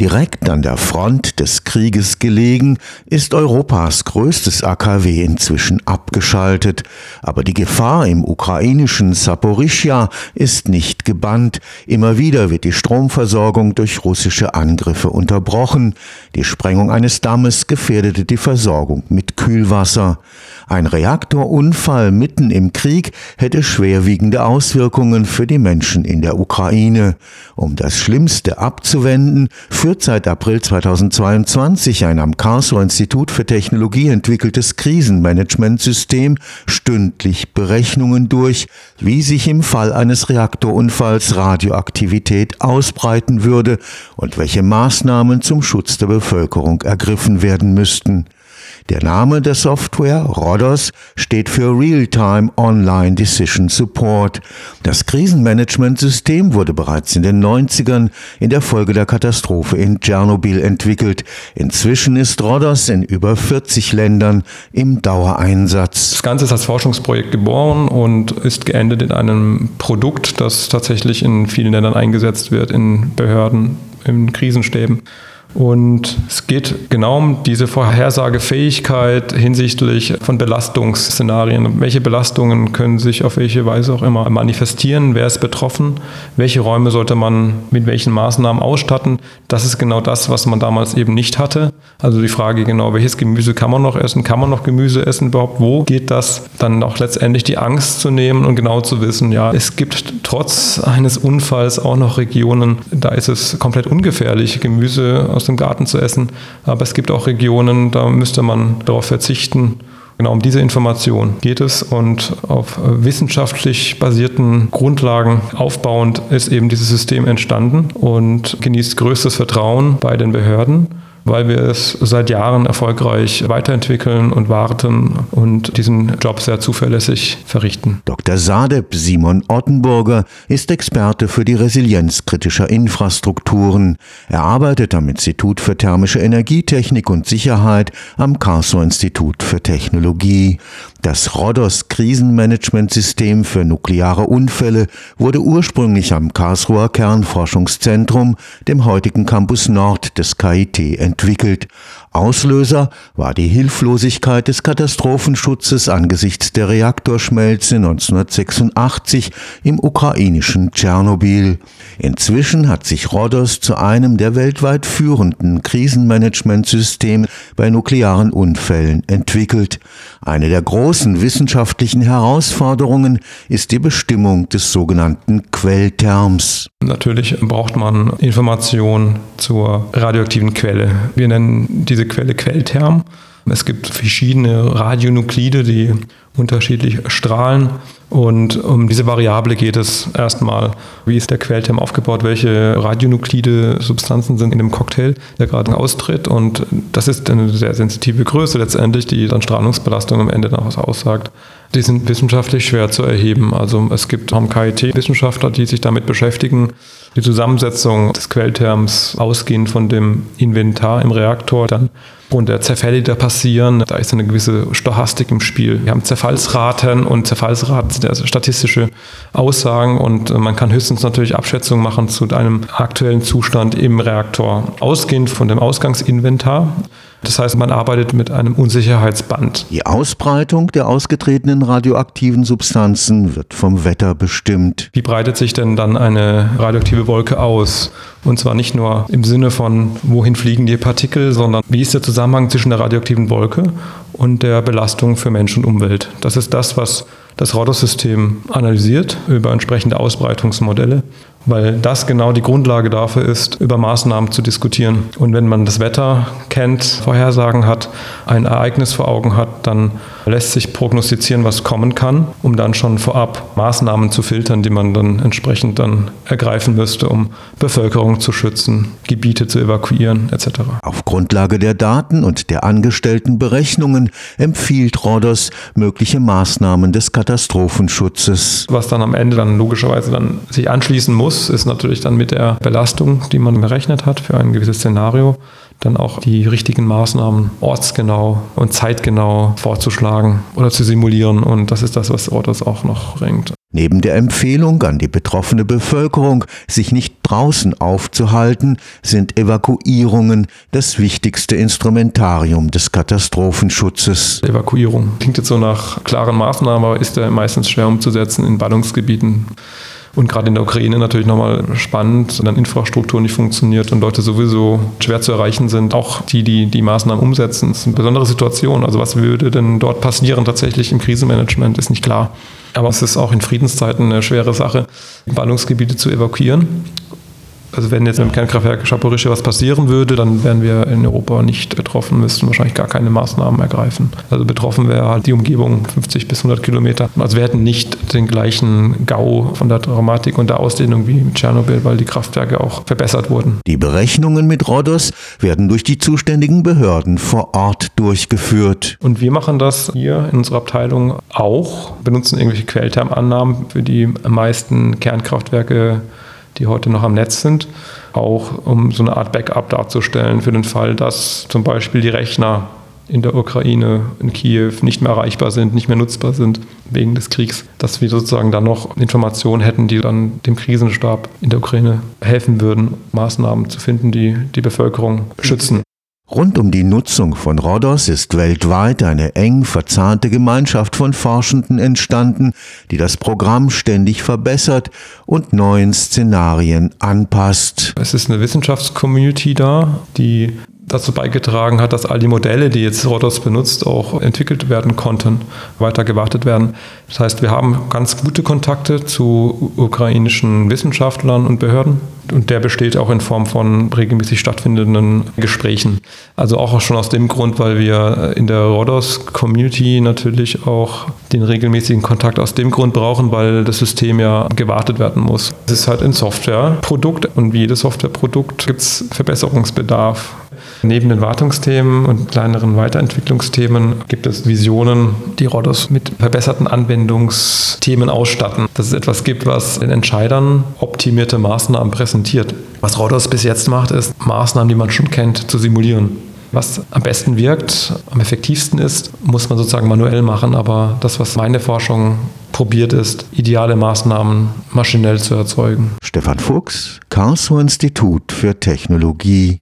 Direkt an der Front des Krieges gelegen, ist Europas größtes AKW inzwischen abgeschaltet, aber die Gefahr im ukrainischen Saporischja ist nicht gebannt. Immer wieder wird die Stromversorgung durch russische Angriffe unterbrochen. Die Sprengung eines Dammes gefährdete die Versorgung mit Kühlwasser. Ein Reaktorunfall mitten im Krieg hätte schwerwiegende Auswirkungen für die Menschen in der Ukraine. Um das Schlimmste abzuwenden, führt seit April 2022 ein am Karlsruher Institut für Technologie entwickeltes Krisenmanagementsystem stündlich Berechnungen durch, wie sich im Fall eines Reaktorunfalls Radioaktivität ausbreiten würde und welche Maßnahmen zum Schutz der Bevölkerung ergriffen werden müssten. Der Name der Software, Rhodos, steht für Real-Time Online Decision Support. Das Krisenmanagementsystem wurde bereits in den 90ern in der Folge der Katastrophe in Tschernobyl entwickelt. Inzwischen ist Rhodos in über 40 Ländern im Dauereinsatz. Das Ganze ist als Forschungsprojekt geboren und ist geendet in einem Produkt, das tatsächlich in vielen Ländern eingesetzt wird, in Behörden, in Krisenstäben. Und es geht genau um diese Vorhersagefähigkeit hinsichtlich von Belastungsszenarien. Welche Belastungen können sich auf welche Weise auch immer manifestieren? Wer ist betroffen? Welche Räume sollte man mit welchen Maßnahmen ausstatten? Das ist genau das, was man damals eben nicht hatte. Also die Frage genau, welches Gemüse kann man noch essen? Kann man noch Gemüse essen überhaupt? Wo geht das? Dann auch letztendlich die Angst zu nehmen und genau zu wissen, ja, es gibt trotz eines Unfalls auch noch Regionen, da ist es komplett ungefährlich, Gemüse aus aus dem Garten zu essen. Aber es gibt auch Regionen, da müsste man darauf verzichten. Genau um diese Information geht es und auf wissenschaftlich basierten Grundlagen aufbauend ist eben dieses System entstanden und genießt größtes Vertrauen bei den Behörden weil wir es seit Jahren erfolgreich weiterentwickeln und warten und diesen Job sehr zuverlässig verrichten. Dr. Sadeb Simon Ottenburger ist Experte für die Resilienz kritischer Infrastrukturen. Er arbeitet am Institut für thermische Energietechnik und Sicherheit am Karlsruher Institut für Technologie. Das Rhodos Krisenmanagementsystem für nukleare Unfälle wurde ursprünglich am Karlsruher Kernforschungszentrum, dem heutigen Campus Nord des KIT, entwickelt. Auslöser war die Hilflosigkeit des Katastrophenschutzes angesichts der Reaktorschmelze 1986 im ukrainischen Tschernobyl. Inzwischen hat sich Rhodos zu einem der weltweit führenden Krisenmanagementsysteme bei nuklearen Unfällen entwickelt. Eine der großen wissenschaftlichen Herausforderungen ist die Bestimmung des sogenannten Quellterms. Natürlich braucht man Informationen zur radioaktiven Quelle. Wir nennen diese Quelle Quellterm. Es gibt verschiedene Radionuklide, die unterschiedlich strahlen. Und um diese Variable geht es erstmal. Wie ist der Quellterm aufgebaut? Welche Radionuklide Substanzen sind in dem Cocktail, der gerade austritt? Und das ist eine sehr sensitive Größe letztendlich, die dann Strahlungsbelastung am Ende was aussagt. Die sind wissenschaftlich schwer zu erheben. Also es gibt am KIT Wissenschaftler, die sich damit beschäftigen, die Zusammensetzung des Quellterms ausgehend von dem Inventar im Reaktor dann und der Zerfälle, die da passieren, da ist eine gewisse Stochastik im Spiel. Wir haben Zerfallsraten und Zerfallsraten sind also statistische Aussagen und man kann höchstens natürlich Abschätzungen machen zu einem aktuellen Zustand im Reaktor, ausgehend von dem Ausgangsinventar. Das heißt, man arbeitet mit einem Unsicherheitsband. Die Ausbreitung der ausgetretenen radioaktiven Substanzen wird vom Wetter bestimmt. Wie breitet sich denn dann eine radioaktive Wolke aus? Und zwar nicht nur im Sinne von, wohin fliegen die Partikel, sondern wie ist der Zusammenhang zwischen der radioaktiven Wolke und der Belastung für Mensch und Umwelt? Das ist das, was das Rhodos-System analysiert über entsprechende Ausbreitungsmodelle weil das genau die Grundlage dafür ist, über Maßnahmen zu diskutieren. Und wenn man das Wetter kennt, Vorhersagen hat, ein Ereignis vor Augen hat, dann lässt sich prognostizieren, was kommen kann, um dann schon vorab Maßnahmen zu filtern, die man dann entsprechend dann ergreifen müsste, um Bevölkerung zu schützen, Gebiete zu evakuieren etc. Auf Grundlage der Daten und der angestellten Berechnungen empfiehlt Rhodos mögliche Maßnahmen des Katastrophenschutzes. Was dann am Ende dann logischerweise dann sich anschließen muss, ist natürlich dann mit der Belastung, die man berechnet hat für ein gewisses Szenario, dann auch die richtigen Maßnahmen ortsgenau und zeitgenau vorzuschlagen oder zu simulieren. Und das ist das, was Ortos auch noch bringt. Neben der Empfehlung an die betroffene Bevölkerung, sich nicht draußen aufzuhalten, sind Evakuierungen das wichtigste Instrumentarium des Katastrophenschutzes. Evakuierung klingt jetzt so nach klaren Maßnahmen, aber ist ja meistens schwer umzusetzen in Ballungsgebieten. Und gerade in der Ukraine natürlich nochmal spannend, wenn dann Infrastruktur nicht funktioniert und Leute sowieso schwer zu erreichen sind. Auch die, die die Maßnahmen umsetzen, das ist eine besondere Situation. Also was würde denn dort passieren tatsächlich im Krisenmanagement, ist nicht klar. Aber es ist auch in Friedenszeiten eine schwere Sache, Ballungsgebiete zu evakuieren. Also wenn jetzt mit dem Kernkraftwerk Schaporische was passieren würde, dann wären wir in Europa nicht betroffen, müssten wahrscheinlich gar keine Maßnahmen ergreifen. Also betroffen wäre halt die Umgebung 50 bis 100 Kilometer. Also wir hätten nicht den gleichen GAU von der Dramatik und der Ausdehnung wie mit Tschernobyl, weil die Kraftwerke auch verbessert wurden. Die Berechnungen mit Rhodos werden durch die zuständigen Behörden vor Ort durchgeführt. Und wir machen das hier in unserer Abteilung auch, benutzen irgendwelche Quelltermannahmen für die meisten Kernkraftwerke die heute noch am Netz sind, auch um so eine Art Backup darzustellen für den Fall, dass zum Beispiel die Rechner in der Ukraine, in Kiew nicht mehr erreichbar sind, nicht mehr nutzbar sind wegen des Kriegs, dass wir sozusagen dann noch Informationen hätten, die dann dem Krisenstab in der Ukraine helfen würden, Maßnahmen zu finden, die die Bevölkerung schützen. Rund um die Nutzung von Rhodos ist weltweit eine eng verzahnte Gemeinschaft von Forschenden entstanden, die das Programm ständig verbessert und neuen Szenarien anpasst. Es ist eine Wissenschaftscommunity da, die dazu beigetragen hat, dass all die Modelle, die jetzt Rodos benutzt, auch entwickelt werden konnten, weiter gewartet werden. Das heißt, wir haben ganz gute Kontakte zu ukrainischen Wissenschaftlern und Behörden und der besteht auch in Form von regelmäßig stattfindenden Gesprächen. Also auch schon aus dem Grund, weil wir in der Rodos-Community natürlich auch den regelmäßigen Kontakt aus dem Grund brauchen, weil das System ja gewartet werden muss. Es ist halt ein Softwareprodukt und wie jedes Softwareprodukt gibt es Verbesserungsbedarf. Neben den Wartungsthemen und kleineren Weiterentwicklungsthemen gibt es Visionen, die Rodos mit verbesserten Anwendungsthemen ausstatten. Dass es etwas gibt, was den Entscheidern optimierte Maßnahmen präsentiert. Was Rodos bis jetzt macht, ist Maßnahmen, die man schon kennt, zu simulieren. Was am besten wirkt, am effektivsten ist, muss man sozusagen manuell machen. Aber das, was meine Forschung probiert ist, ideale Maßnahmen maschinell zu erzeugen. Stefan Fuchs, Karlsruher Institut für Technologie